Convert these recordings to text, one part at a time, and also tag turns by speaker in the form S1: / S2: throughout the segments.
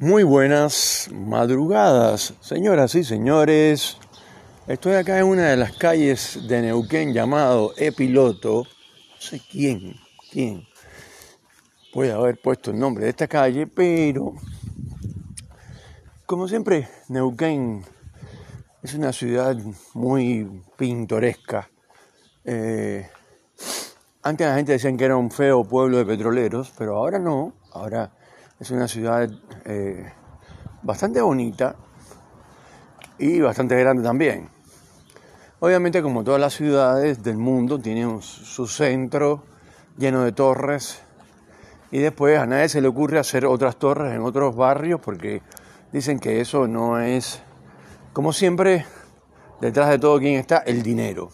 S1: Muy buenas madrugadas, señoras y señores. Estoy acá en una de las calles de Neuquén llamado Epiloto. No sé quién, quién puede haber puesto el nombre de esta calle, pero como siempre, Neuquén es una ciudad muy pintoresca. Eh, antes la gente decía que era un feo pueblo de petroleros, pero ahora no. Ahora es una ciudad eh, bastante bonita y bastante grande también. Obviamente, como todas las ciudades del mundo, tiene su centro lleno de torres y después a nadie se le ocurre hacer otras torres en otros barrios porque dicen que eso no es, como siempre, detrás de todo quien está, el dinero.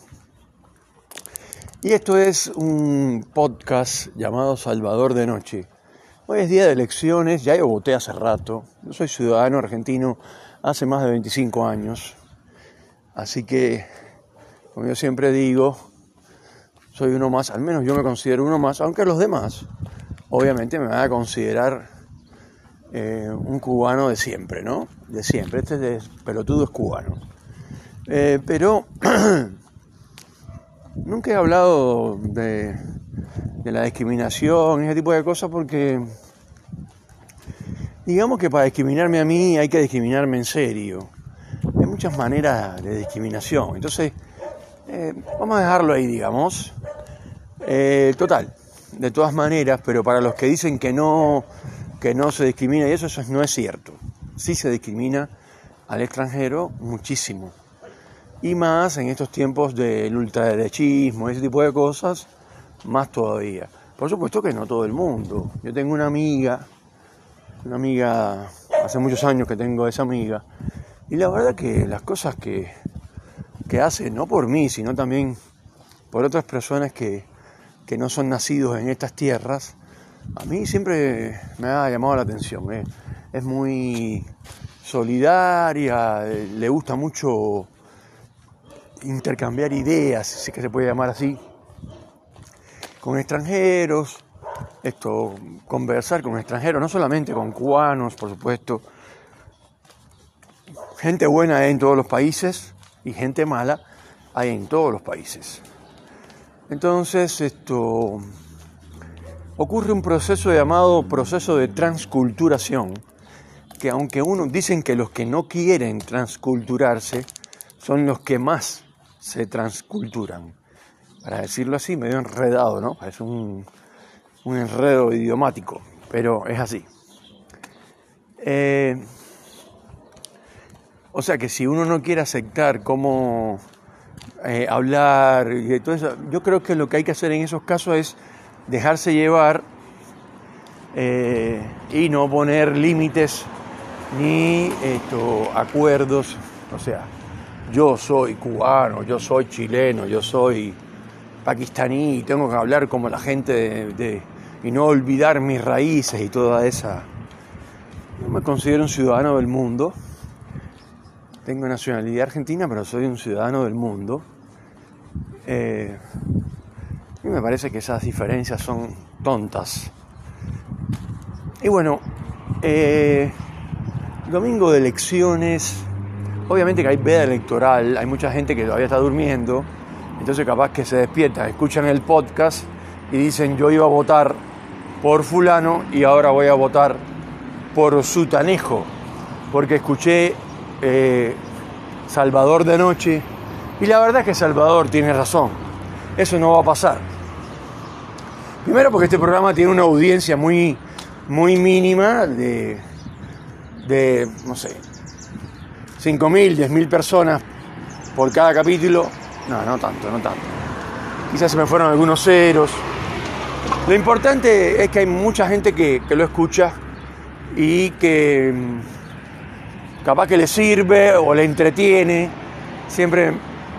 S1: Y esto es un podcast llamado Salvador de Noche. Hoy es día de elecciones, ya yo voté hace rato. Yo soy ciudadano argentino hace más de 25 años. Así que, como yo siempre digo, soy uno más, al menos yo me considero uno más, aunque los demás, obviamente, me van a considerar eh, un cubano de siempre, ¿no? De siempre. Este de pelotudo es cubano. Eh, pero nunca he hablado de de la discriminación ese tipo de cosas porque digamos que para discriminarme a mí hay que discriminarme en serio. Hay muchas maneras de discriminación. Entonces, eh, vamos a dejarlo ahí, digamos. Eh, total, de todas maneras, pero para los que dicen que no, que no se discrimina y eso, eso no es cierto. Sí se discrimina al extranjero muchísimo. Y más en estos tiempos del ultraderechismo, ese tipo de cosas, más todavía. Por supuesto que no todo el mundo. Yo tengo una amiga, una amiga, hace muchos años que tengo esa amiga, y la verdad que las cosas que, que hace, no por mí, sino también por otras personas que, que no son nacidos en estas tierras, a mí siempre me ha llamado la atención. ¿eh? Es muy solidaria, le gusta mucho intercambiar ideas, si es que se puede llamar así, con extranjeros, esto, conversar con extranjeros, no solamente con cubanos, por supuesto. Gente buena hay en todos los países y gente mala hay en todos los países. Entonces, esto ocurre un proceso llamado proceso de transculturación, que aunque uno dicen que los que no quieren transculturarse son los que más se transculturan para decirlo así, medio enredado, ¿no? Parece un, un enredo idiomático, pero es así. Eh, o sea que si uno no quiere aceptar cómo eh, hablar y todo eso, yo creo que lo que hay que hacer en esos casos es dejarse llevar eh, y no poner límites ni esto, acuerdos. O sea, yo soy cubano, yo soy chileno, yo soy pakistaní y tengo que hablar como la gente de, y no olvidar mis raíces y toda esa. Yo me considero un ciudadano del mundo. Tengo nacionalidad argentina, pero soy un ciudadano del mundo. Eh, y me parece que esas diferencias son tontas. Y bueno, eh, domingo de elecciones, obviamente que hay veda electoral, hay mucha gente que todavía está durmiendo entonces capaz que se despiertan, escuchan el podcast y dicen yo iba a votar por fulano y ahora voy a votar por Sutanejo, porque escuché eh, Salvador de noche y la verdad es que Salvador tiene razón, eso no va a pasar. Primero porque este programa tiene una audiencia muy, muy mínima de, de no sé, 5.000, 10.000 personas por cada capítulo no, no tanto, no tanto. Quizás se me fueron algunos ceros. Lo importante es que hay mucha gente que, lo escucha y que mm, capaz que le sirve o le entretiene. Siempre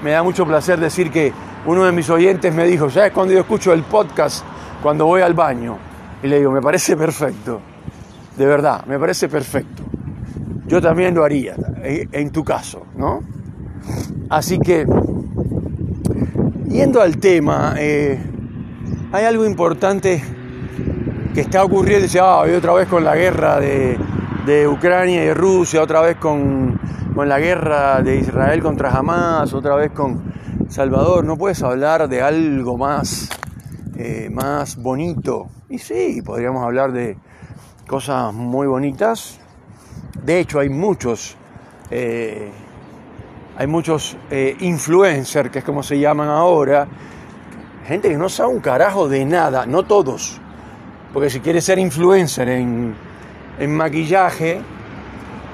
S1: me da mucho placer decir que uno de mis oyentes me dijo, ¿sabes cuando yo escucho el podcast? Cuando voy al baño. Y le digo, me parece perfecto. De verdad, me parece perfecto. Yo también lo haría, eh, en tu caso, ¿no? Así que Yendo al tema, eh, hay algo importante que está ocurriendo, dice, ah, otra vez con la guerra de, de Ucrania y Rusia, otra vez con, la guerra de Israel contra Hamas, otra vez con Salvador. No puedes hablar de algo más, eh, más bonito. Y sí, podríamos hablar de cosas muy bonitas. De hecho, hay muchos, eh, hay muchos eh, influencers, que es como se llaman ahora, gente que no sabe un carajo de nada, no todos. Porque si quieres ser influencer en, maquillaje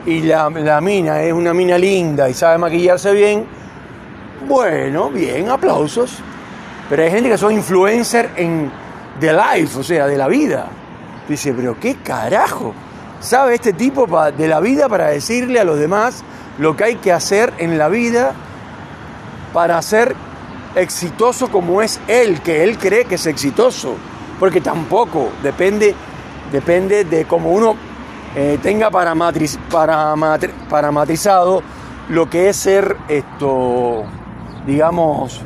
S1: y la, mina es una mina linda y sabe maquillarse bien, bueno, bien, aplausos. Pero hay gente que son influencer en the life, o sea, de la vida. Dice, pero qué carajo. ¿Sabe este tipo de la vida para decirle a los demás lo que hay que hacer en la vida para ser exitoso como es él, que él cree que es exitoso? Porque tampoco depende, depende de cómo uno eh, tenga parametriz, paramatrizado lo que es ser esto, digamos,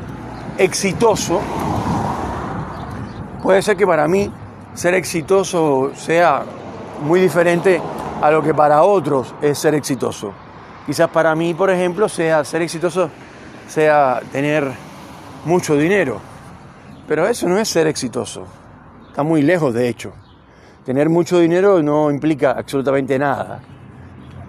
S1: exitoso. Puede ser que para mí ser exitoso sea muy diferente a lo que para otros es ser exitoso. Quizás para mí, por ejemplo, sea ser exitoso sea tener mucho dinero. Pero eso no es ser exitoso. Está muy lejos, de hecho. Tener mucho dinero no implica absolutamente nada.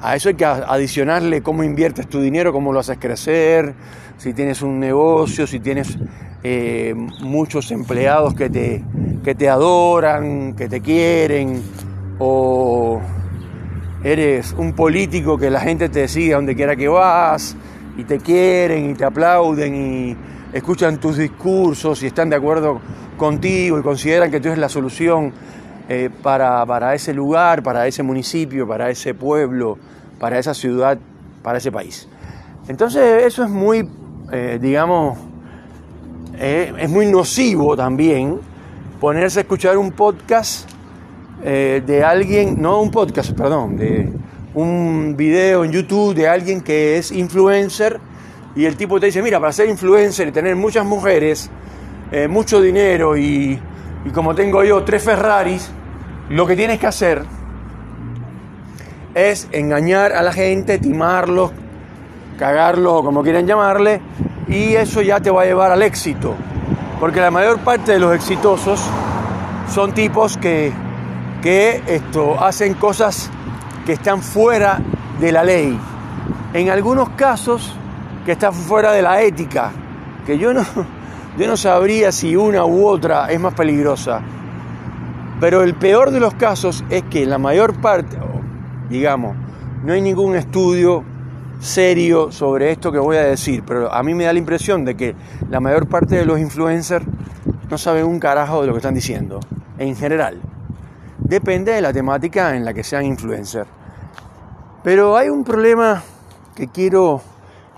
S1: A eso hay que adicionarle cómo inviertes tu dinero, cómo lo haces crecer, si tienes un negocio, si tienes eh, muchos empleados que te, que te adoran, que te quieren, o eres un político que la gente te sigue donde quiera que vas y te quieren y te aplauden y escuchan tus discursos y están de acuerdo contigo y consideran que tú eres la solución eh, para, ese lugar, para ese municipio, para ese pueblo, para esa ciudad, para ese país. Entonces eso es muy, eh, digamos, eh, es muy nocivo también ponerse a escuchar un podcast de alguien, no un podcast, perdón, de un video en YouTube de alguien que es influencer y el tipo te dice, mira, para ser influencer y tener muchas mujeres, mucho dinero y, y como tengo yo tres Ferraris, lo que tienes que hacer es engañar a la gente, timarlos, cagarlos o como quieran llamarle, y eso ya te va a llevar al éxito. Porque la mayor parte de los exitosos son tipos que, que esto, hacen cosas que están fuera de la ley. En algunos casos que están fuera de la ética, que yo no, yo no sabría si una u otra es más peligrosa. Pero el peor de los casos es que la mayor parte, digamos, no hay ningún estudio serio sobre esto que voy a decir, pero a mí me da la impresión de que la mayor parte de los influencers no saben un carajo de lo que están diciendo, en general. Depende de la temática en la que sean influencers. Pero hay un problema que quiero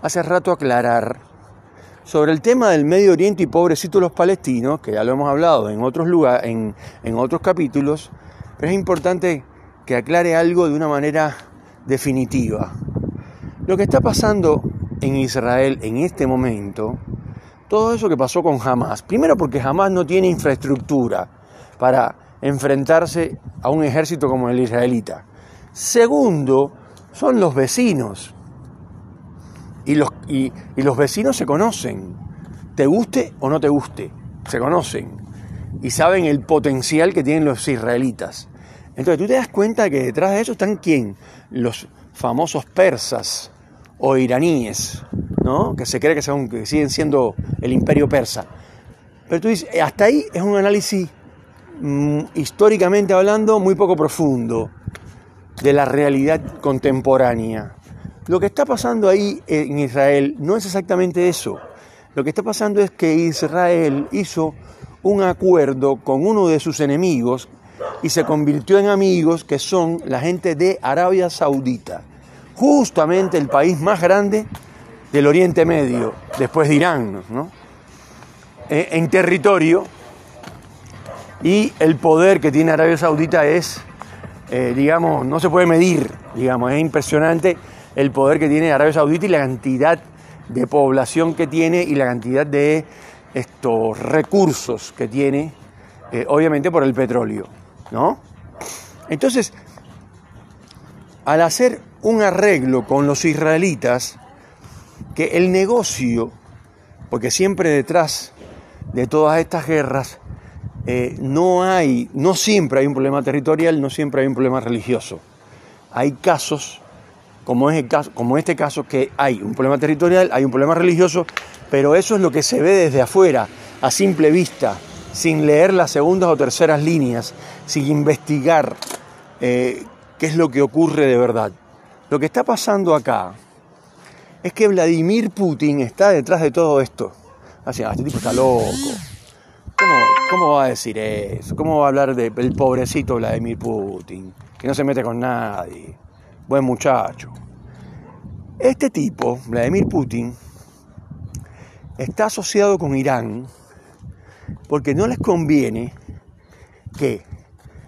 S1: hace rato aclarar sobre el tema del Medio Oriente y pobrecitos los palestinos, que ya lo hemos hablado en otros lugares, en, en otros capítulos, pero es importante que aclare algo de una manera definitiva. Lo que está pasando en Israel en este momento, todo eso que pasó con Hamas, primero porque Hamas no tiene infraestructura para enfrentarse a un ejército como el israelita. Segundo, son los vecinos. Y los, y, los vecinos se conocen, te guste o no te guste, se conocen y saben el potencial que tienen los israelitas. Entonces tú te das cuenta que detrás de eso están quién? Los famosos persas o iraníes, ¿no? Que se cree que, son, que siguen siendo el imperio persa. Pero tú dices, hasta ahí es un análisis mm, históricamente hablando muy poco profundo de la realidad contemporánea. Lo que está pasando ahí en Israel no es exactamente eso. Lo que está pasando es que Israel hizo un acuerdo con uno de sus enemigos y se convirtió en amigos que son la gente de Arabia Saudita, justamente el país más grande del Oriente Medio, después de Irán, ¿no? Eh, en territorio y el poder que tiene Arabia Saudita es, eh, digamos, no se puede medir, digamos, es impresionante el poder que tiene Arabia Saudita y la cantidad de población que tiene y la cantidad de estos recursos que tiene, eh, obviamente por el petróleo, ¿no? Entonces, al hacer un arreglo con los israelitas, que el negocio, porque siempre detrás de todas estas guerras, eh, no hay, no siempre hay un problema territorial, no siempre hay un problema religioso. Hay casos, como, es el caso, como este caso, que hay un problema territorial, hay un problema religioso, pero eso es lo que se ve desde afuera, a simple vista, sin leer las segundas o terceras líneas, sin investigar eh, qué es lo que ocurre de verdad. Lo que está pasando acá es que Vladimir Putin está detrás de todo esto. Así, ah, este tipo está loco. ¿Cómo, va a decir eso? ¿Cómo va a hablar del pobrecito Vladimir Putin? Que no se mete con nadie. Buen muchacho. Este tipo, Vladimir Putin, está asociado con Irán porque no les conviene que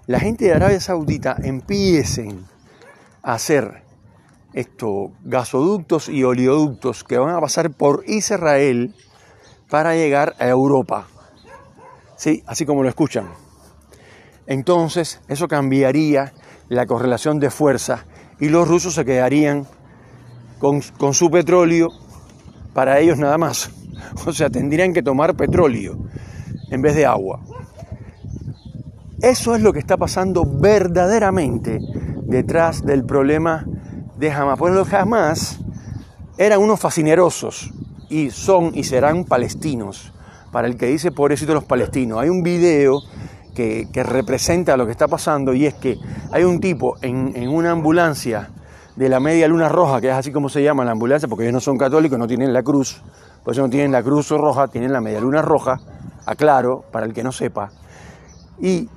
S1: la gente de Arabia Saudita empiecen a hacer estos gasoductos y oleoductos que van a pasar por Israel para llegar a Europa. Sí, así como lo escuchan. Entonces, eso cambiaría la correlación de fuerza y los rusos se quedarían con, con su petróleo para ellos nada más. O sea, tendrían que tomar petróleo en vez de agua. Eso es lo que está pasando verdaderamente detrás del problema de Hamas. Pues los Hamas eran unos fascinerosos y son y serán palestinos. Para el que dice pobrecito los palestinos, hay un video que, representa lo que está pasando y es que hay un tipo en, una ambulancia de la media luna roja, que es así como se llama la ambulancia, porque ellos no son católicos, no tienen la cruz, por eso no tienen la cruz roja, tienen la media luna roja, aclaro, para el que no sepa. Y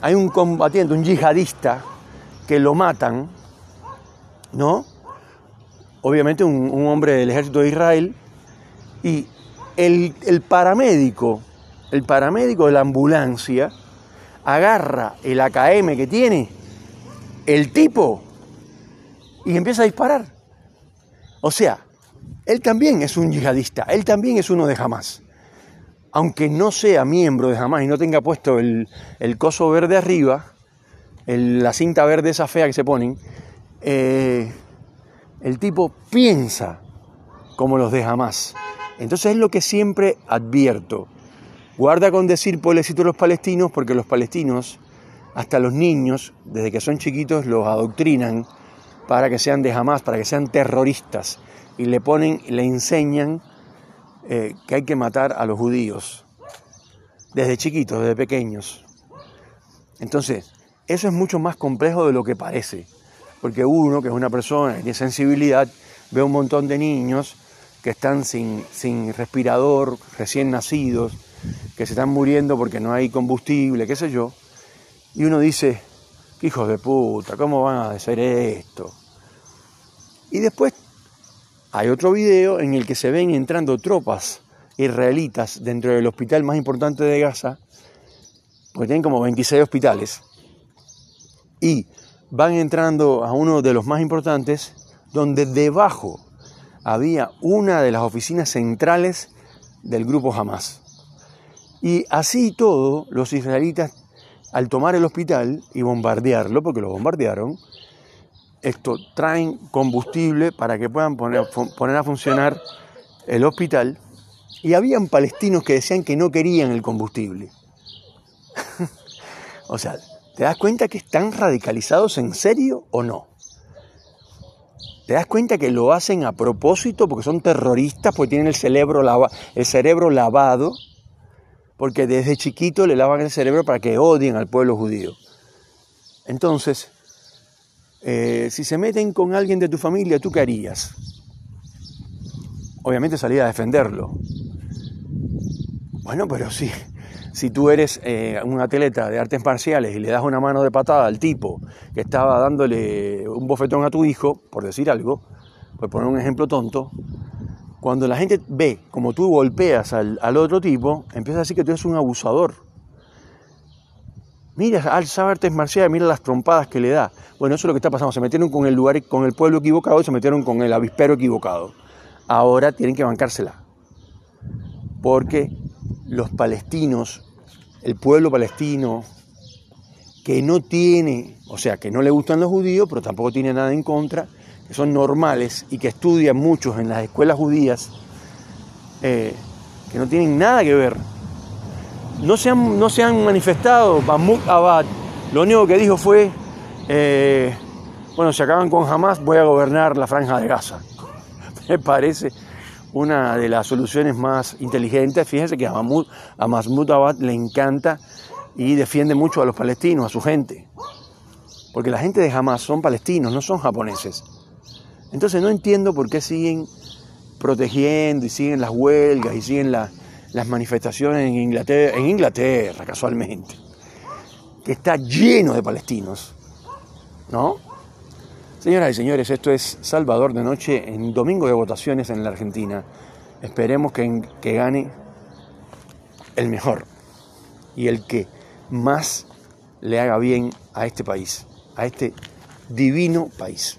S1: hay un combatiente, un yihadista, que lo matan, ¿no? Obviamente un, hombre del ejército de Israel, y el, el paramédico, el paramédico de la ambulancia, agarra el AKM que tiene el tipo y empieza a disparar. O sea, él también es un yihadista, él también es uno de Hamas aunque no sea miembro de Hamas y no tenga puesto el, coso verde arriba, la cinta verde esa fea que se ponen, eh, el tipo piensa como los de Hamas. Entonces es lo que siempre advierto. Guarda con decir pobrecito los palestinos, porque los palestinos, hasta los niños, desde que son chiquitos, los adoctrinan para que sean de Hamas, para que sean terroristas. Y le ponen, le enseñan eh, que hay que matar a los judíos, desde chiquitos, desde pequeños. Entonces, eso es mucho más complejo de lo que parece, porque uno, que es una persona que tiene sensibilidad, ve un montón de niños que están sin, sin respirador, recién nacidos, que se están muriendo porque no hay combustible, qué sé yo, y uno dice, hijos de puta, ¿cómo van a hacer esto? Y después hay otro video en el que se ven entrando tropas israelitas dentro del hospital más importante de Gaza, porque tienen como 26 hospitales, y van entrando a uno de los más importantes, donde debajo había una de las oficinas centrales del grupo Hamas. Y así todo, los israelitas, al tomar el hospital y bombardearlo, porque lo bombardearon, esto traen combustible para que puedan poner, poner a funcionar el hospital y habían palestinos que decían que no querían el combustible. o sea, ¿te das cuenta que están radicalizados en serio o no? ¿Te das cuenta que lo hacen a propósito porque son terroristas, porque tienen el cerebro, lavado? Porque desde chiquito le lavan el cerebro para que odien al pueblo judío. Entonces, eh, si se meten con alguien de tu familia, ¿tú qué harías? Obviamente salir a defenderlo. Bueno, pero si, si tú eres eh, un atleta de artes marciales y le das una mano de patada al tipo que estaba dándole un bofetón a tu hijo, por decir algo, por poner un ejemplo tonto, cuando la gente ve como tú golpeas al, al otro tipo, empieza a decir que tú eres un abusador Mira, al saber artes marciales, mira las trompadas que le da. Bueno, eso es lo que está pasando. Se metieron con el lugar, con el pueblo equivocado y se metieron con el avispero equivocado. Ahora tienen que bancársela. Porque los palestinos, el pueblo palestino, que no tiene, o sea, que no le gustan los judíos, pero tampoco tiene nada en contra, que son normales y que estudian muchos en las escuelas judías, eh, que no tienen nada que ver. No se han, no se han manifestado, Mahmoud Abad, lo único que dijo fue, eh, bueno, si acaban con Hamas, voy a gobernar la franja de Gaza. Me parece una de las soluciones más inteligentes. Fíjense que a Mahmoud, a Abad le encanta y defiende mucho a los palestinos, a su gente. Porque la gente de Hamas son palestinos, no son japoneses. Entonces no entiendo por qué siguen protegiendo y siguen las huelgas y siguen las manifestaciones en Inglaterra casualmente, que está lleno de palestinos. ¿No? Señoras y señores, esto es Salvador de Noche en domingo de votaciones en la Argentina. Esperemos que, gane el mejor y el que más le haga bien a este país, a este divino país.